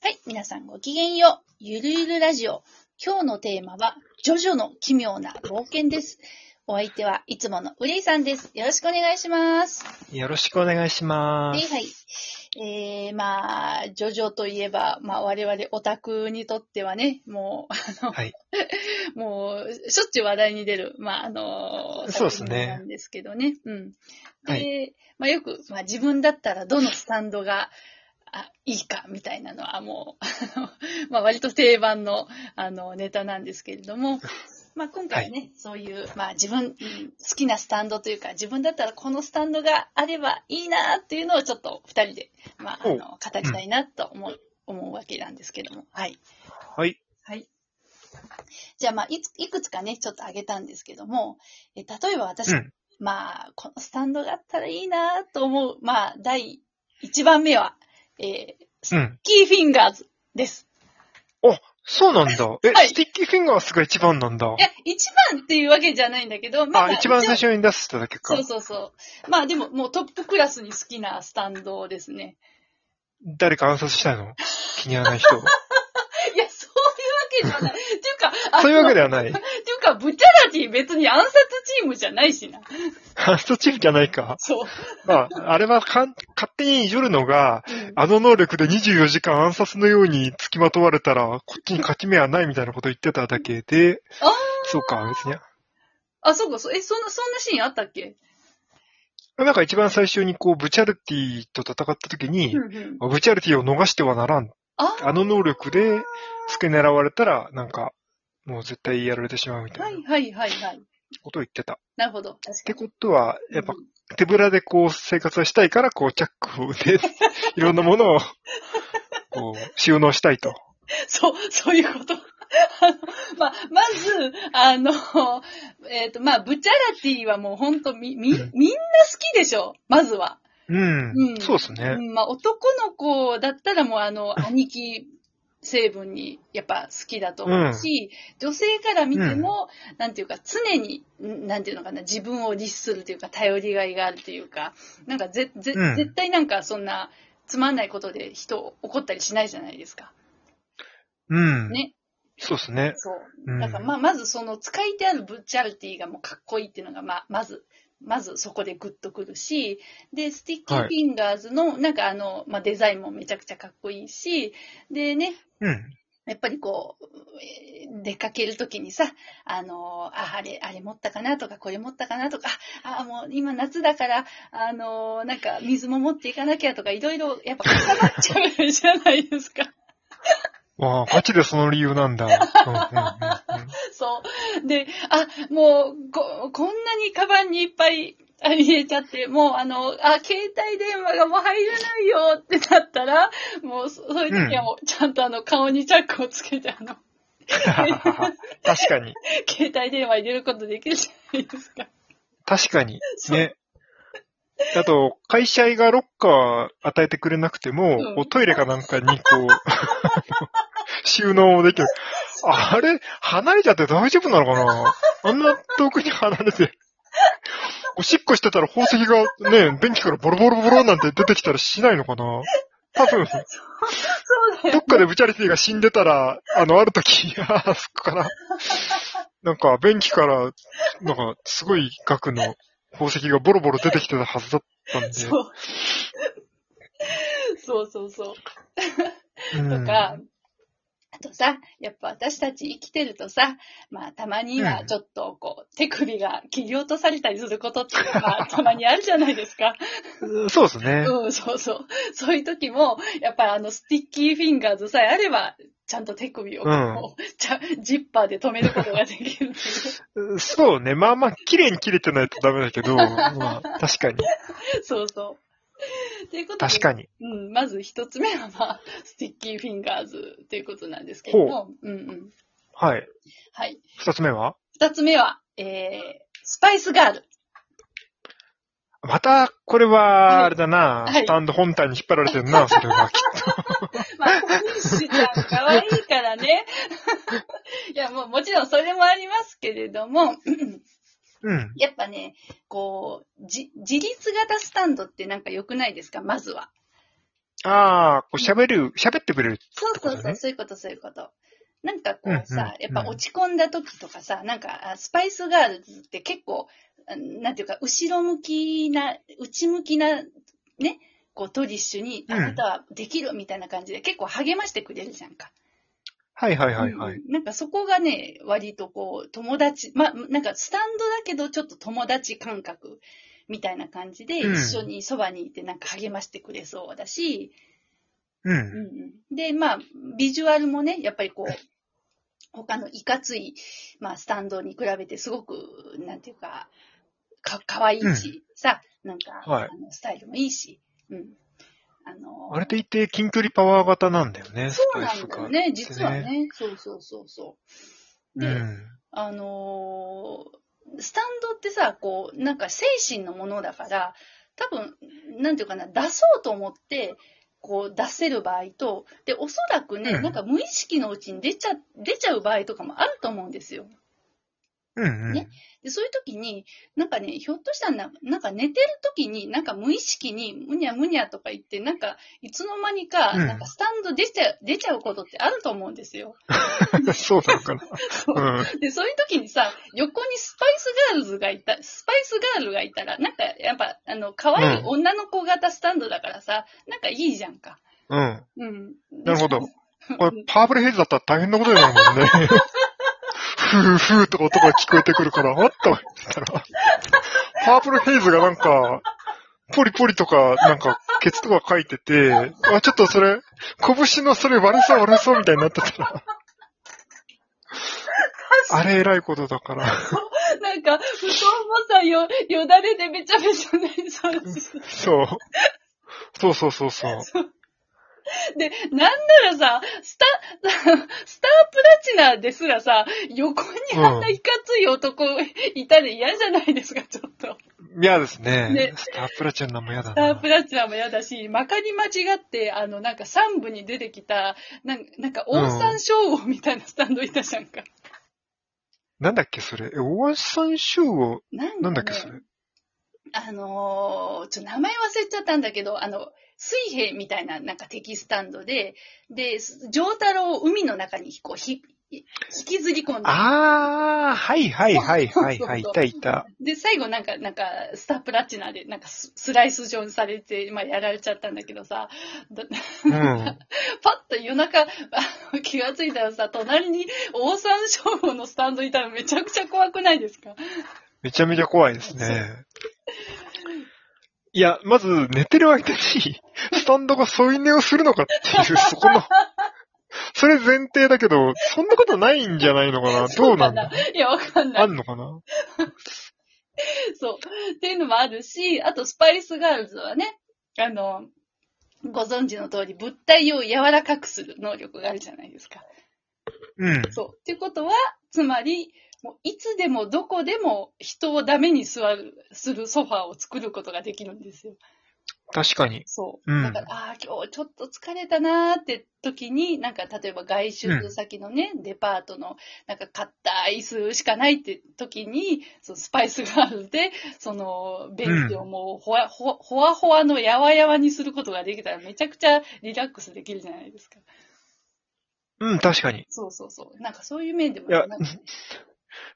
はい、皆さんごきげんよう。ゆるゆるラジオ。今日のテーマは、ジョジョの奇妙な冒険です。お相手はいつものウレイさんです。よろしくお願いします。よろしくお願いします。はいはい。えー、まあ、ジョジョといえば、まあ我々オタクにとってはね、もう、あの、はい。もう、しょっちゅう話題に出る、まあ、あの、そうですねなんですけどね。うん。で、はまあよく、まあ自分だったらどのスタンドが、あ、いいか、みたいなのはもう、まあ割と定番の、あの、ネタなんですけれども、まあ今回はね、そういう、まあ自分、うん好きなスタンドというか、自分だったらこのスタンドがあればいいなっていうのをちょっと二人で、まあ、あの、語りたいなと思う、思うわけなんですけども、はい。はい。はい。じゃあ、まあ、いつ、いくつかね、ちょっと挙げたんですけども、え例えば私、うん。まあ、このスタンドがあったらいいなと思う、まあ、第1番目は、えー、うん。スティッキーフィンガーズです。そうなんだ。え、はいスティッキーフィンガースが一番なんだい。や、一番っていうわけじゃないんだけど、まあ、一番最初に出しただけかそう。そうそう。まあでも、もうトップクラスに好きなスタンドですね。誰か暗殺したの？気に入らない人。いや、そういうわけじゃない。っていうか、あそういうわけではない。ていうか、ブチャラティ別に暗殺チームじゃないしな。暗殺チームじゃないか。そう。まあ、あれはかん勝手にいじるのが、うんあの能力で24時間暗殺のように付きまとわれたら、こっちに勝ち目はないみたいなこと言ってただけで、あそうか、別に。あ、そうか、そう、え、そんな、そんなシーンあったっけ？なんか一番最初にこう、ブチャルティと戦った時に、うんうん。ブチャルティを逃してはならん。ああの能力で、付け狙われたら、なんか、もう絶対やられてしまうみたはいいなはいはいはい。ことを言ってた。っなるほど。確て。ことは、やっぱ手ぶらでこう生活をしたいから、こうチャックで、いろんなものを、こう、収納したいと。そう、そういうこと。あ のまあ、まず、あの、えっ、と、まあ、ブチャラティはもうほんとみ、み、みんな好きでしょまずは。うん。うんそうですね。うん、まあ、男の子だったらもうあの、兄貴成分にやっぱ好きだと思うし、女性から見ても、なんていうか、常に、んなんていうのかな、自分を律するというか、頼りがいがあるというか、なんかぜ、ぜ、うん絶対なんかそんな、つまんないことで人を怒ったりしないじゃないですか。うん。ね。そうですね。そうう。んだからまあ、まずその使い手あるブチャラティがもうかっこいいっていうのが、まあ、まず、まずそこでグッとくるし、で、スティッキーフィンガーズの、なんかあの、まあ、デザインもめちゃくちゃかっこいいし、でね、うん。やっぱりこう、えー出かけるときにさ、あのーあ、あれ、あれ持ったかなとか、これ持ったかなとか、あ、あもう今夏だから、あのーなんか水も持っていかなきゃとか、いろいろやっぱ固まっちゃうじゃないですか。わあ、ガチでその理由なんだ。うんうんうんうんそう。で、あ、もう、こ、こんなにカバンにいっぱいあ入れちゃって、もうあの、あ、携帯電話がもう入らないよってなったら、もうそそういう時はもうちゃんとあの顔にチャックをつけて、あの、確かに。携帯電話入れることできるじゃないですか。確かに。ね。あと、会社がロッカー与えてくれなくても、うんこうトイレかなんかにこう、収納できる。あれ、離れちゃって大丈夫なのかな？あんな遠くに離れて。おしっこしてたら宝石がね、便器からボロボロボロなんて出てきたらしないのかな？多分。どっかでブチャリティが死んでたら、あの、ある時、あそこから、なんか、便器から、なんか、すごい額の宝石がボロボロ出てきてたはずだったんで。そう。そうそうそう。うんとか、あとさ、やっぱ私たち生きてるとさ、まあたまにはうんちょっとこう、手首が切り落とされたりすることっていうのが、まあ、たまにあるじゃないですか。そうですね。うん、そうそう。そういう時も、やっぱりあのスティッキーフィンガーズさえあれば、ちゃんと手首をこう、うんジッパーで止めることができる。そうね。まあまあ、綺麗に切れてないとダメだけど、まあ、確かに。そうそう。ということで、確かに。うん、まず一つ目はまあ、スティッキーフィンガーズということなんですけれども、うんうん。はい。はい。二つ目は？二つ目は、えー、スパイスガール。また、これは、あれだな、はいスタンド本体に引っ張られてるな、それは。きっまあ、小西ちゃん可愛いからね。いや、もうもちろんそれもありますけれども、と。うん。やっぱね、こう、じ、自立型スタンドってなんか良くないですか？まずは。ああ、こう喋る、喋ってくれる。そうそうそう、そういうこと、そういうこと。なんかこううんうんさ、やっぱ落ち込んだ時とかさ、なんか、あスパイスガールズって結構、あなんていうか、後ろ向きな、内向きな、ね、こうトリッシュに、うんあなたはできるみたいな感じで結構励ましてくれるじゃんか。はいはいはいはい。うんなんかそこがね、割とこう、友達、まあ、なんかスタンドだけどちょっと友達感覚みたいな感じで、うん一緒にそばにいてなんか励ましてくれそうだし、う。うんんうんで、まあ、ビジュアルもね、やっぱりこう、他のいかつい、まあ、スタンドに比べてすごく、なんていうか、か、かわいいし、さ、なんか、はいあのスタイルもいいし、うん。あの、あれといって近距離パワー型なんだよね、スそうな。んだよね、実は。ね。そうそうそうそう。で、うん。あのースタンドさ、こう、なんか精神のものだから、多分、なんていうかな、出そうと思って、こう出せる場合と、で、おそらくね、うんなんか無意識のうちに出ちゃ、出ちゃう場合とかもあると思うんですよ。うんうん。ねで、そういう時に、なんかね、ひょっとしたらな、なんか寝てる時に、なんか無意識に、むにゃむにゃとか言って、なんか、いつの間にか、うんなんかスタンド出ちゃう、出ちゃうことってあると思うんですよ。そうなのかそうな。うん。で、そういう時にさ、横にスパイスガールズがいた、スパイスガールがいたら、なんか、やっぱ、あの、可愛い女の子型スタンドだからさ、なんかいいじゃんか。うん。うん。なるほど。これ、パープルヘイズだったら大変なことになるもんね。ふーふーとか音が聞こえてくるから、あったわ。パープルヘイズがなんか、ポリポリとか、なんか、ケツとか書いてて、あ、ちょっとそれ、拳のそれ割れそう割れそうみたいになってたら、あれ偉いことだから。なんか、布団もさ、よ、よだれでめちゃめちゃなりそうだし。そう。そうそうそうそう。で、なんならさ、スタ、スタープラチナですらさ、横にあんないかつい男いたら嫌じゃないですか、ちょっと。嫌ですね。ねスタープラチナも嫌だスターな。プラチナも嫌だし、まかり間違って、あの、なんか3部に出てきた、なんなんか、オーサン称号みたいなスタンドいたじゃんか。なんだっけそれ。え、オアシさん集合、なんかねなんだっけそれ。あのーちょ、名前忘れちゃったんだけど、あの、水兵みたいななんか敵スタンドで、で、上太郎を海の中にこうひ引きずり込んで、あー、はいはいはいはいはい、いたいた。で、最後なんか、なんか、スタープラチナで、なんかス、スライス状にされて、まあ、やられちゃったんだけどさ、だうん。パッと夜中、気がついたらさ、隣にオーサンショーのスタンドいたらめちゃくちゃ怖くないですか？めちゃめちゃ怖いですね。いや、まず寝てる間に、スタンドが添い寝をするのかっていう、そこの、それ前提だけど、そんなことないんじゃないのかな？どうなんだ？いや、わかんないあ。んのかな？そう。っていうのもあるし、あとスパイスガールズはね、あの、ご存知の通り物体を柔らかくする能力があるじゃないですか。うん。そう。っていうことは、つまり、もういつでもどこでも人をダメに座る、するソファーを作ることができるんですよ。確かに。そう。うんだから、ああ、今日ちょっと疲れたなーって時に、なんか例えば外出先のね、デパートの、なんか硬い椅子しかないって時に、そのスパイスガールで、その、ベンチをもうほわ、ほほわほわのやわやわにすることができたらめちゃくちゃリラックスできるじゃないですか。うん、確かに。そうそうそう。なんかそういう面でも、いや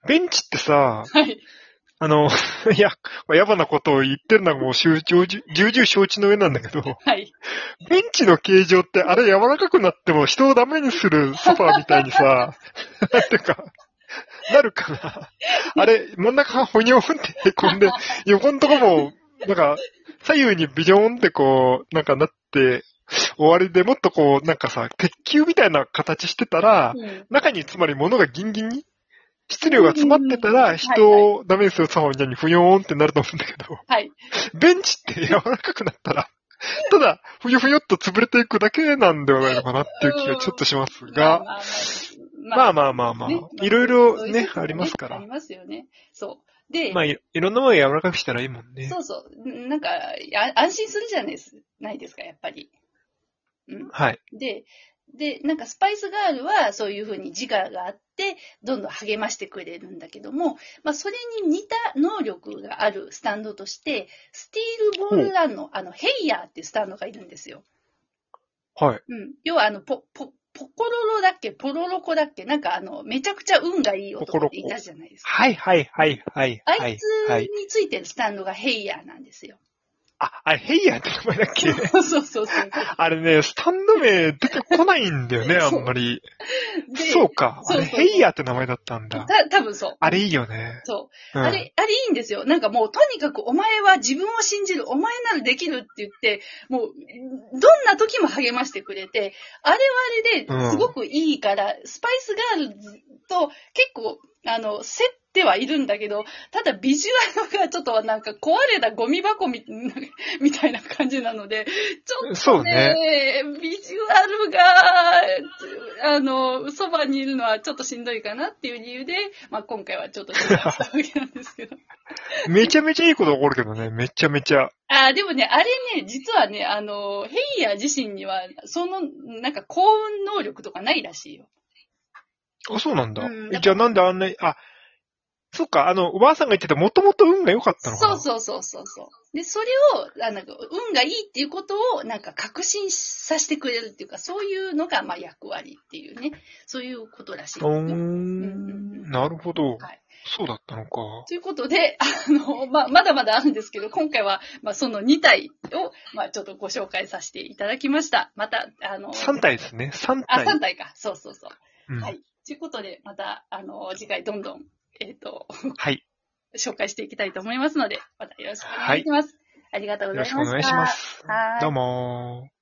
ベンチってさ、はい。あの、いや、やばなことを言ってるのはもう重々承知の上なんだけど、はい。ベンチの形状ってあれ柔らかくなっても人をダメにするソファーみたいにさ、なんていうか、なるかな。あれ、真ん中がほにょんってへこんで、横のとこも、なんか、左右にビジョーンってこう、なんかなって、終わりでもっとこう、なんかさ、鉄球みたいな形してたら、うん中につまり物がギンギンに、質量が詰まってたうんら、人をダメにするソファーみたいにふよーんってなると思うんだけど、はい。ベンチって柔らかくなったら、ただ、ふよふよっと潰れていくだけなんではないのかなっていう気がちょっとしますが、まあまあまあまあねいろいろねありますからありますよね。そう。で、まあいいろんなものを柔らかくしたらいいもんね。そうそう。なんか、あ安心するじゃないですないですか、やっぱり。うん。はい。で、で、なんかスパイスガールはそういうふうに自我があって、どんどん励ましてくれるんだけども、まあそれに似た能力があるスタンドとして、スティールボールランの、あの、ヘイヤーっていうスタンドがいるんですよ。はい。うん。要はあの、ポ、ポ、ポコロロだっけ？ポロロコだっけ？なんかあの、めちゃくちゃ運がいい男っていたじゃないですか。はいはいはいはい。あはいいつはい。についてるスタンドがヘイヤーなんですよ。あ、あれ、ヘイヤーって名前だっけ？そうそうそうそう。あれね、スタンド名出てこないんだよね、あんまり。でそうか。あれ、ヘイヤーって名前だったんだ。た、多分そう。あれいいよね。そう。うんあれ、あれいいんですよ。なんかもう、とにかくお前は自分を信じる、お前ならできるって言って、もう、どんな時も励ましてくれて、あれはあれですごくいいから、スパイスガールズと結構、あの、競ってはいるんだけど、ただビジュアルがちょっとなんか壊れたゴミ箱み みたいな感じなので、ちょっそうとね、ね。ビジュアルが、あの、そばにいるのはちょっとしんどいかなっていう理由で、まあ今回はちょっと違ったわけなんですけど。めちゃめちゃいいこと起こるけどね、めちゃめちゃ。あーでもね、あれね、実はね、あの、ヘイヤー自身には、その、なんか幸運能力とかないらしいよ。あ、そうなんだ。うんえじゃあなんであんなに、あ、そっか、あの、おばあさんが言ってた、もともと運が良かったのかな？そうそうそうそうそう。で、それを、あなんか、運がいいっていうことを、なんか確信させてくれるっていうか、そういうのが、まあ役割っていうね、そういうことらしいうーよ。ん、なるほど。はいそうだったのか。ということで、あの、まあ、まだまだあるんですけど、今回は、まあ、その2体を、まあ、ちょっとご紹介させていただきました。また、あの、3体ですね。3あ、体。3体か。そうそうそう。うんはい。ということで、また、あの、次回どんどん、えっ、と、はい。紹介していきたいと思いますので、またよろしくお願いします。ありがとうございました。よろしくお願いします。はいどうもー。